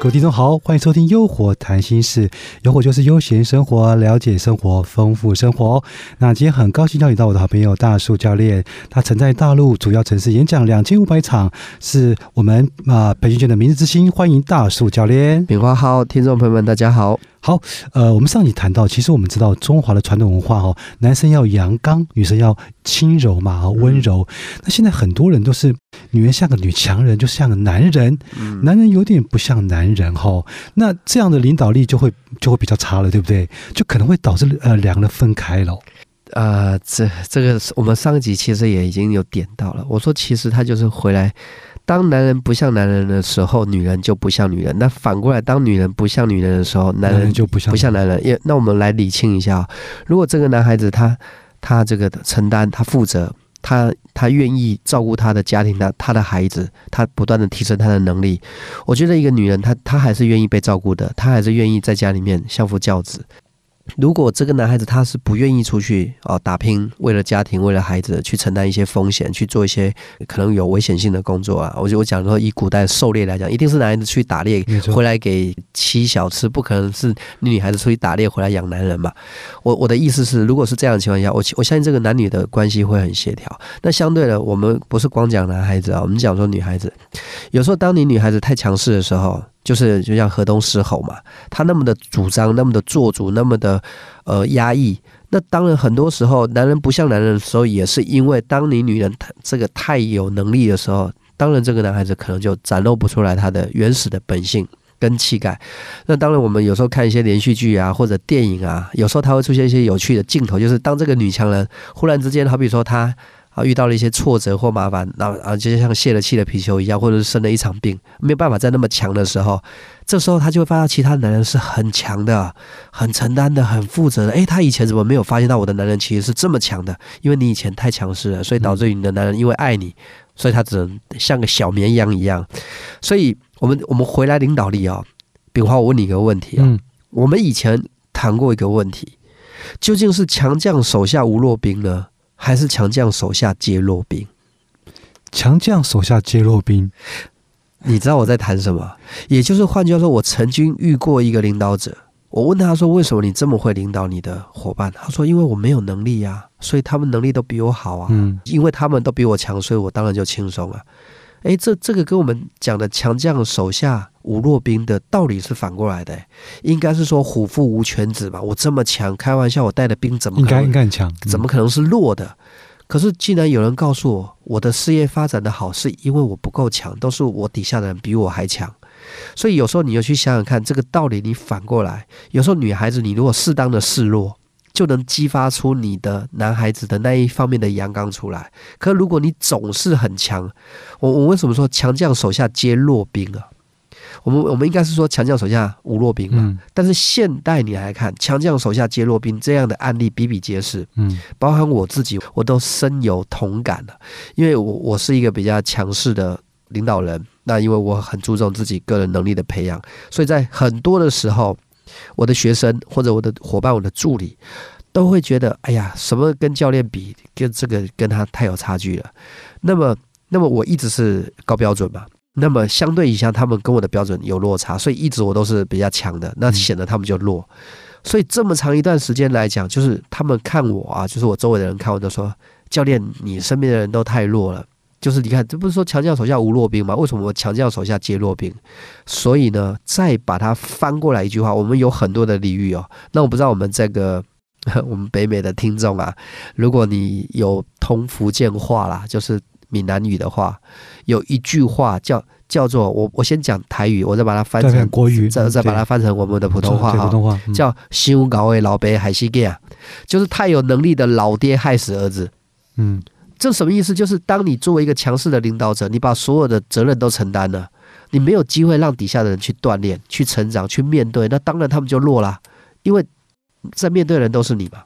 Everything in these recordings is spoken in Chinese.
各位听众好，欢迎收听《优活谈心事》，优活就是悠闲生活，了解生活，丰富生活。那今天很高兴邀请到我的好朋友大树教练，他曾在大陆主要城市演讲两千五百场，是我们啊培训圈的明日之星。欢迎大树教练，炳华好，听众朋友们大家好。好，呃，我们上集谈到，其实我们知道中华的传统文化哦，男生要阳刚，女生要轻柔嘛，温柔。那现在很多人都是女人像个女强人，就像个男人，男人有点不像男人哈。那这样的领导力就会就会比较差了，对不对？就可能会导致呃两个人分开了。呃，这这个我们上一集其实也已经有点到了，我说其实他就是回来。当男人不像男人的时候，女人就不像女人。那反过来，当女人不像女人的时候，男人就不像不像男人。也那我们来理清一下，如果这个男孩子他他这个承担，他负责，他他愿意照顾他的家庭，他他的孩子，他不断的提升他的能力。我觉得一个女人，她她还是愿意被照顾的，她还是愿意在家里面相夫教子。如果这个男孩子他是不愿意出去啊打拼，为了家庭，为了孩子去承担一些风险，去做一些可能有危险性的工作啊，我就我讲说，以古代狩猎来讲，一定是男孩子去打猎回来给妻小吃，不可能是女孩子出去打猎回来养男人嘛。我我的意思是，如果是这样的情况下，我我相信这个男女的关系会很协调。那相对的，我们不是光讲男孩子啊，我们讲说女孩子，有时候当你女孩子太强势的时候。就是就像河东狮吼嘛，他那么的主张，那么的做主，那么的呃压抑。那当然很多时候，男人不像男人的时候，也是因为当你女人这个太有能力的时候，当然这个男孩子可能就展露不出来他的原始的本性跟气概。那当然我们有时候看一些连续剧啊或者电影啊，有时候他会出现一些有趣的镜头，就是当这个女强人忽然之间，好比说她。啊，遇到了一些挫折或麻烦，那啊，就像泄了气的皮球一样，或者是生了一场病，没有办法再那么强的时候，这时候他就会发现其他男人是很强的、很承担的、很负责的。诶，他以前怎么没有发现到我的男人其实是这么强的？因为你以前太强势了，所以导致于你的男人因为爱你，所以他只能像个小绵羊一样。所以，我们我们回来领导力啊，炳华，我问你一个问题啊，我们以前谈过一个问题，究竟是强将手下无弱兵呢？还是强将手下皆弱兵，强将手下皆弱兵，你知道我在谈什么？也就是换句话说，我曾经遇过一个领导者，我问他说：“为什么你这么会领导你的伙伴？”他说：“因为我没有能力呀，所以他们能力都比我好啊。嗯，因为他们都比我强，所以我当然就轻松了。”哎，这这个跟我们讲的强将手下无弱兵的道理是反过来的，应该是说虎父无犬子嘛。我这么强，开玩笑，我带的兵怎么应该应该很强？怎么可能是弱的？可是既然有人告诉我，我的事业发展的好，是因为我不够强，都是我底下的人比我还强。所以有时候你要去想想看，这个道理你反过来，有时候女孩子你如果适当的示弱。就能激发出你的男孩子的那一方面的阳刚出来。可如果你总是很强，我我为什么说强将手下皆弱兵啊？我们我们应该是说强将手下无弱兵嘛。但是现代你来看，强将手下皆弱兵这样的案例比比皆是。嗯，包含我自己，我都深有同感了。因为我我是一个比较强势的领导人，那因为我很注重自己个人能力的培养，所以在很多的时候。我的学生或者我的伙伴、我的助理，都会觉得，哎呀，什么跟教练比，跟这个跟他太有差距了。那么，那么我一直是高标准嘛。那么相对一下，他们跟我的标准有落差，所以一直我都是比较强的，那显得他们就弱。所以这么长一段时间来讲，就是他们看我啊，就是我周围的人看我，都说教练，你身边的人都太弱了。就是你看，这不是说强将手下无弱兵吗？为什么我强将手下皆弱兵？所以呢，再把它翻过来一句话，我们有很多的俚语哦。那我不知道我们这个 我们北美的听众啊，如果你有通福建话啦，就是闽南语的话，有一句话叫叫做我我先讲台语，我再把它翻成国语，再再把它翻成我们的普通话普通话叫“心高位老北海西啊，就是太有能力的老爹害死儿子。嗯。这什么意思？就是当你作为一个强势的领导者，你把所有的责任都承担了，你没有机会让底下的人去锻炼、去成长、去面对，那当然他们就弱了，因为在面对的人都是你嘛。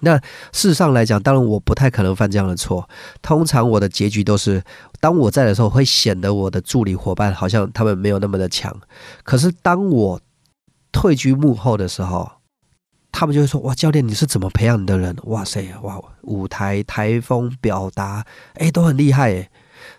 那事实上来讲，当然我不太可能犯这样的错。通常我的结局都是，当我在的时候，会显得我的助理伙伴好像他们没有那么的强。可是当我退居幕后的时候，他们就会说：“哇，教练你是怎么培养你的人？哇塞，哇，舞台台风表达，哎，都很厉害哎。”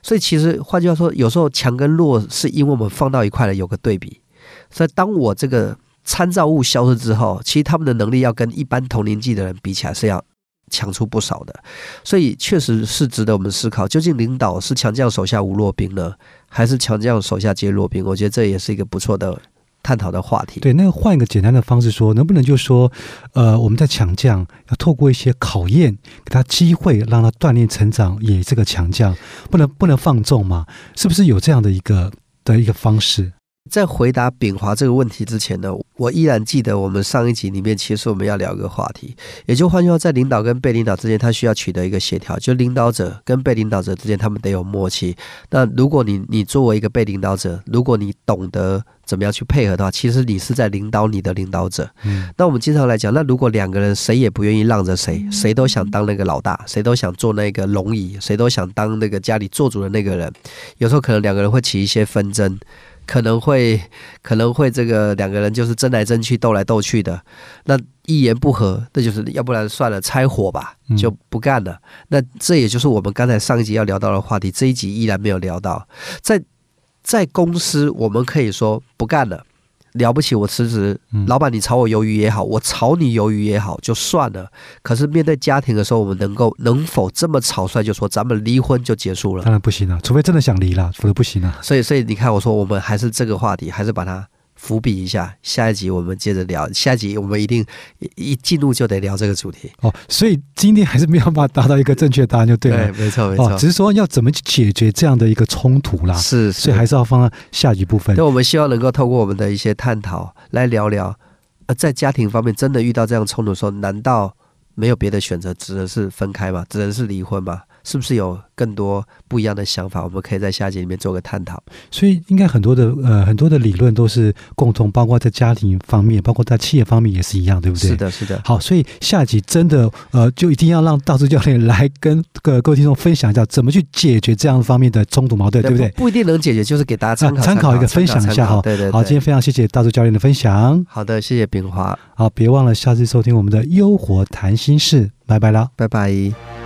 所以其实换句话说，有时候强跟弱是因为我们放到一块了，有个对比。所以当我这个参照物消失之后，其实他们的能力要跟一般同年纪的人比起来是要强出不少的。所以确实是值得我们思考，究竟领导是强将手下无弱兵呢，还是强将手下皆弱兵？我觉得这也是一个不错的探讨的话题。对，那个换一个简单的方式说，能不能就说，呃，我们在强将要透过一些考验，给他机会，让他锻炼成长，也这个强将不能不能放纵嘛？是不是有这样的一个的一个方式？在回答炳华这个问题之前呢，我依然记得我们上一集里面，其实我们要聊一个话题，也就换句话，在领导跟被领导之间，他需要取得一个协调，就领导者跟被领导者之间，他们得有默契。那如果你你作为一个被领导者，如果你懂得怎么样去配合的话，其实你是在领导你的领导者。嗯，那我们经常来讲，那如果两个人谁也不愿意让着谁，谁都想当那个老大，谁都想做那个龙椅，谁都想当那个家里做主的那个人，有时候可能两个人会起一些纷争。可能会可能会这个两个人就是争来争去斗来斗去的，那一言不合，那就是要不然算了，拆伙吧，就不干了。那这也就是我们刚才上一集要聊到的话题，这一集依然没有聊到。在在公司，我们可以说不干了。了不起，我辞职。老板，你炒我鱿鱼也好，我炒你鱿鱼也好，就算了。可是面对家庭的时候，我们能够能否这么草率就说咱们离婚就结束了？当然不行了，除非真的想离了，否则不行了。所以，所以你看，我说我们还是这个话题，还是把它。伏笔一下，下一集我们接着聊。下一集我们一定一进入就得聊这个主题哦。所以今天还是没有办法达到一个正确答案，就对了。对，没错，没错。只是说要怎么去解决这样的一个冲突啦。是，所以还是要放在下一部分。那，我们希望能够透过我们的一些探讨来聊聊，呃，在家庭方面真的遇到这样冲突的时候，难道没有别的选择，只能是分开吗？只能是离婚吗？是不是有更多不一样的想法？我们可以在下集里面做个探讨。所以，应该很多的呃很多的理论都是共同，包括在家庭方面，包括在企业方面也是一样，对不对？是的，是的。好，所以下集真的呃，就一定要让道士教练来跟各各位听众分享一下，怎么去解决这样方面的冲突矛盾，对不对？不一定能解决，就是给大家参考参考一个分享一下哈。对对。好，今天非常谢谢道士教练的分享。好的，谢谢炳华。好，别忘了下次收听我们的《优活谈心事》，拜拜了，拜拜。